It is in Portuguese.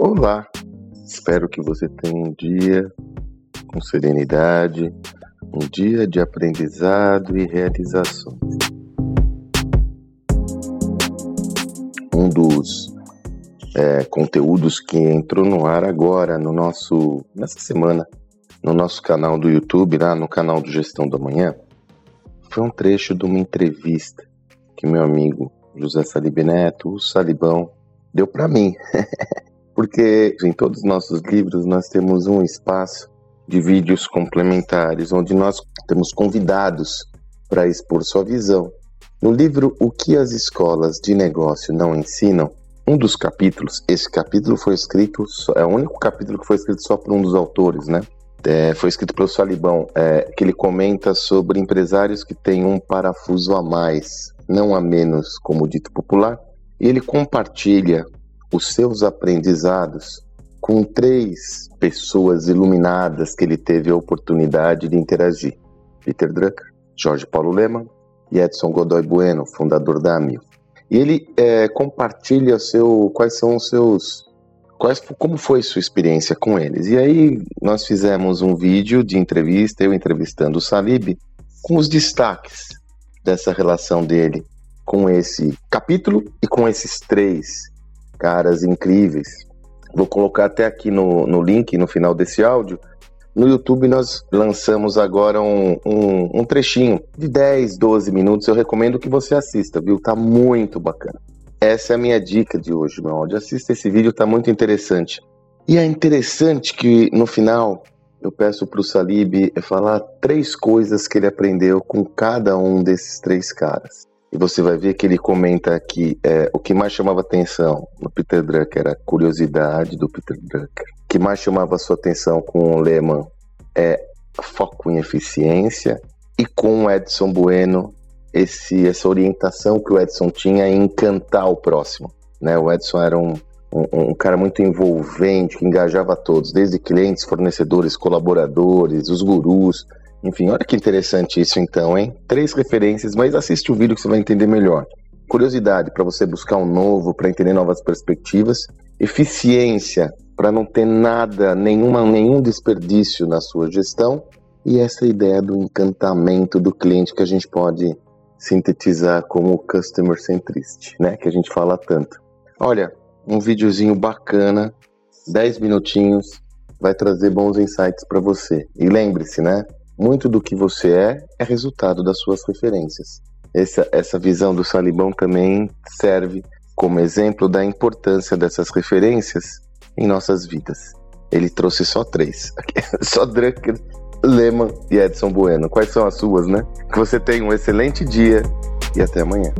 Olá, espero que você tenha um dia com serenidade, um dia de aprendizado e realizações. Um dos é, conteúdos que entrou no ar agora no nosso nessa semana no nosso canal do YouTube, lá no canal do Gestão da Manhã, foi um trecho de uma entrevista que meu amigo José Salib Neto, o Salibão, deu para mim. porque em todos os nossos livros nós temos um espaço de vídeos complementares, onde nós temos convidados para expor sua visão. No livro O que as escolas de negócio não ensinam, um dos capítulos, esse capítulo foi escrito, é o único capítulo que foi escrito só por um dos autores, né? É, foi escrito pelo Salibão, é, que ele comenta sobre empresários que têm um parafuso a mais, não a menos, como dito popular, e ele compartilha os seus aprendizados com três pessoas iluminadas que ele teve a oportunidade de interagir: Peter Drucker, Jorge Paulo Leman e Edson Godoy Bueno, fundador da Amil. E ele é, compartilha seu, quais são os seus, quais, como foi sua experiência com eles. E aí nós fizemos um vídeo de entrevista, eu entrevistando o Salib, com os destaques dessa relação dele com esse capítulo e com esses três caras incríveis. Vou colocar até aqui no, no link, no final desse áudio. No YouTube nós lançamos agora um, um, um, trechinho de 10, 12 minutos. Eu recomendo que você assista, viu? Tá muito bacana. Essa é a minha dica de hoje, meu áudio. Assista esse vídeo, tá muito interessante. E é interessante que no final eu peço para o Salib falar três coisas que ele aprendeu com cada um desses três caras. E você vai ver que ele comenta que é, o que mais chamava atenção no Peter Drucker era a curiosidade do Peter Drucker. O que mais chamava sua atenção com o Lehman é foco em eficiência. E com o Edson Bueno, esse, essa orientação que o Edson tinha em encantar o próximo. Né? O Edson era um, um, um cara muito envolvente, que engajava todos, desde clientes, fornecedores, colaboradores, os gurus. Enfim, olha que interessante isso então, hein? Três referências, mas assiste o vídeo que você vai entender melhor. Curiosidade para você buscar um novo, para entender novas perspectivas. Eficiência para não ter nada, nenhuma, nenhum desperdício na sua gestão. E essa ideia do encantamento do cliente que a gente pode sintetizar como customer centricity, né? Que a gente fala tanto. Olha, um videozinho bacana, 10 minutinhos, vai trazer bons insights para você. E lembre-se, né? Muito do que você é é resultado das suas referências. Essa, essa visão do Salibão também serve como exemplo da importância dessas referências em nossas vidas. Ele trouxe só três, só Drucker, Lehman e Edson Bueno. Quais são as suas, né? Que você tenha um excelente dia e até amanhã.